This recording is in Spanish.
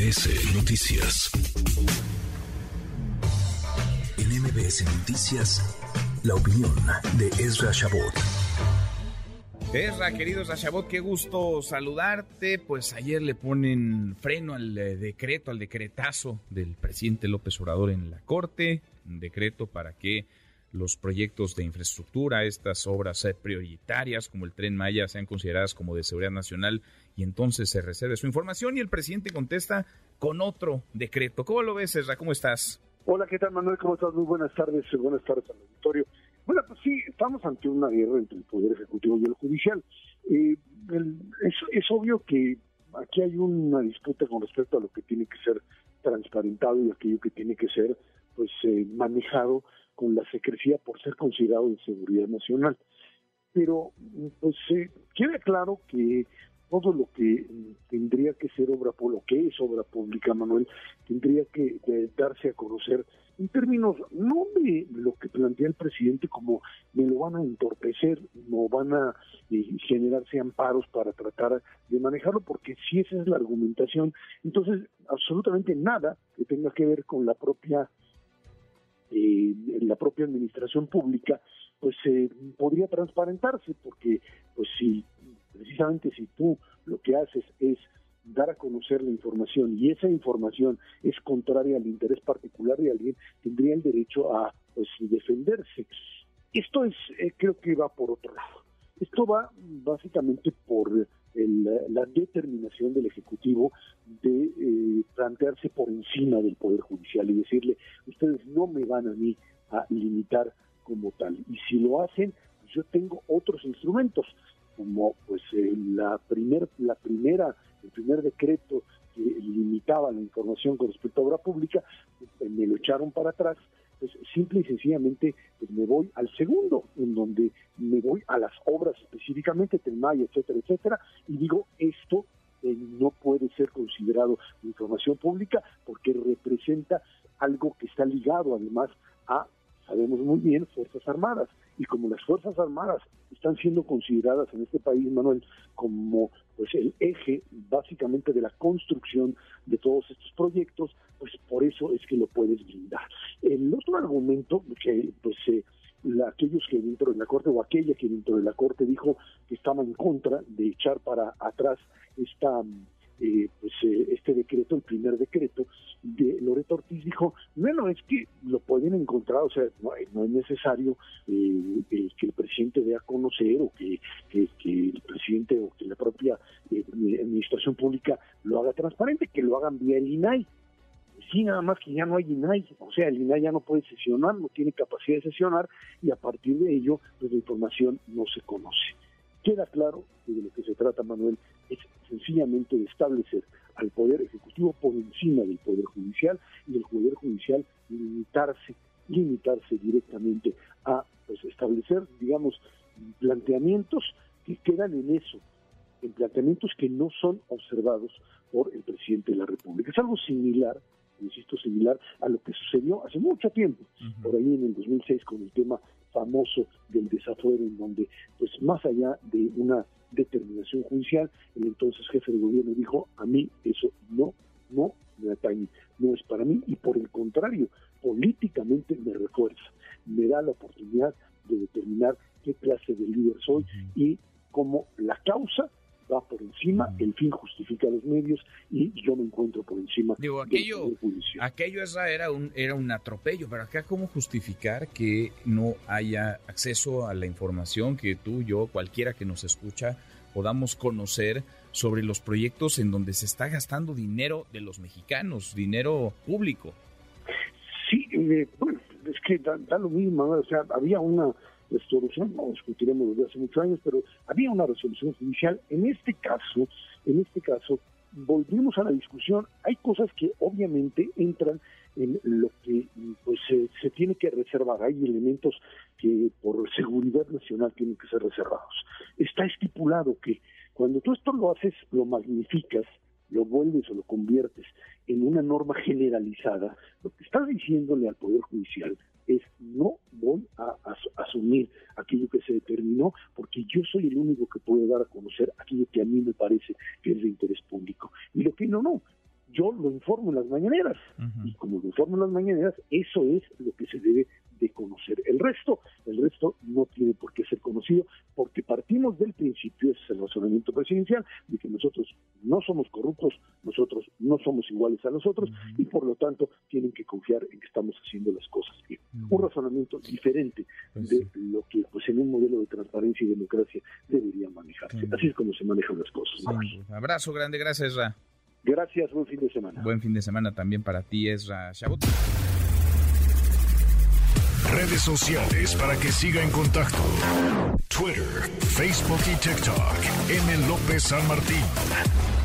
MBS Noticias. En MBS Noticias, la opinión de Ezra Shabot. Ezra, querido Shabot, qué gusto saludarte. Pues ayer le ponen freno al eh, decreto, al decretazo del presidente López Obrador en la Corte, un decreto para que los proyectos de infraestructura, estas obras eh, prioritarias como el tren Maya sean consideradas como de seguridad nacional y entonces se reserve su información y el presidente contesta con otro decreto. ¿Cómo lo ves, Ezra? ¿Cómo estás? Hola, ¿qué tal, Manuel? ¿Cómo estás? Muy buenas tardes. Buenas tardes al auditorio. Bueno, pues sí, estamos ante una guerra entre el Poder Ejecutivo y el Judicial. Eh, es, es obvio que aquí hay una disputa con respecto a lo que tiene que ser transparentado y aquello que tiene que ser pues eh, manejado con la secrecía por ser considerado de seguridad nacional. Pero pues eh, queda claro que todo lo que tendría que ser obra por lo que es obra pública, Manuel, tendría que darse a conocer en términos no de lo que plantea el presidente como me lo van a entorpecer, no van a eh, generarse amparos para tratar de manejarlo, porque si esa es la argumentación, entonces absolutamente nada que tenga que ver con la propia eh, la propia administración pública, pues eh, podría transparentarse, porque pues si precisamente si tú lo que haces es dar a conocer la información y esa información es contraria al interés particular de alguien, tendría el derecho a pues defenderse. Esto es, eh, creo que va por otro lado. Esto va básicamente por la determinación del Ejecutivo de eh, plantearse por encima del Poder Judicial y decirle, ustedes no me van a mí a limitar como tal. Y si lo hacen, pues yo tengo otros instrumentos, como pues eh, la, primer, la primera, el primer decreto que limitaba la información con respecto a obra pública, me lo echaron para atrás pues simple y sencillamente pues me voy al segundo, en donde me voy a las obras específicamente, Telmaya, etcétera, etcétera, y digo, esto eh, no puede ser considerado información pública porque representa algo que está ligado además a, sabemos muy bien, Fuerzas Armadas. Y como las Fuerzas Armadas están siendo consideradas en este país, Manuel, como pues el eje básicamente de la construcción de todos estos proyectos, pues por eso es que lo puedes blindar. El otro argumento que pues eh, aquellos que dentro de la corte o aquella que dentro de la corte dijo que estaba en contra de echar para atrás esta eh, pues eh, este decreto, el primer decreto de Loreto Ortiz dijo, bueno, es que lo pueden encontrar, o sea, no, es necesario eh, que el presidente dé a conocer o que, que, el presidente o que la propia administración pública lo haga transparente, que lo hagan vía el INAI. Sí, nada más que ya no hay INAI, o sea, el INAI ya no puede sesionar, no tiene capacidad de sesionar y a partir de ello, pues la información no se conoce. Queda claro que de lo que se trata, Manuel, es sencillamente de establecer al Poder Ejecutivo por encima del Poder Judicial y el Poder Judicial limitarse, limitarse directamente a pues, establecer, digamos, planteamientos que quedan en eso, en planteamientos que no son observados por el presidente de la República. Es algo similar insisto, similar a lo que sucedió hace mucho tiempo, por ahí en el 2006 con el tema famoso del desafuero, en donde, pues más allá de una determinación judicial, el entonces jefe de gobierno dijo, a mí eso no, encima, el fin justifica los medios y yo me encuentro por encima Digo, aquello, aquello era un, era un atropello, pero acá cómo justificar que no haya acceso a la información que tú, yo, cualquiera que nos escucha, podamos conocer sobre los proyectos en donde se está gastando dinero de los mexicanos, dinero público. Sí, eh, bueno, es que da, da, lo mismo, o sea, había una resolución, no discutiremos desde hace muchos años, pero había una resolución judicial. En este caso, en este caso, volvimos a la discusión. Hay cosas que obviamente entran en lo que pues se, tiene que reservar. Hay elementos que por seguridad nacional tienen que ser reservados. Está estipulado que cuando tú esto lo haces, lo magnificas, lo vuelves o lo conviertes en una norma generalizada, lo que estás diciéndole al Poder Judicial es no asumir aquello que se determinó porque yo soy el único que puede dar a conocer aquello que a mí me parece que es de interés público. Y lo que no, no, lo informo en las mañaneras. Y como lo informo en las mañaneras, eso es lo que se debe de conocer. El resto, el resto no tiene por qué ser conocido, porque partimos del principio, ese es el razonamiento presidencial, de que nosotros no somos corruptos, nosotros no somos iguales a nosotros, y por lo tanto tienen que confiar en que estamos haciendo las cosas bien. Un razonamiento diferente pues de lo que pues en un modelo de transparencia y democracia debería manejarse. Así es como se manejan las cosas. abrazo grande, gracias, Ra. Gracias, buen fin de semana. Buen fin de semana también para ti, Ezra Chabot. Redes sociales para que siga en contacto: Twitter, Facebook y TikTok. M. López San Martín.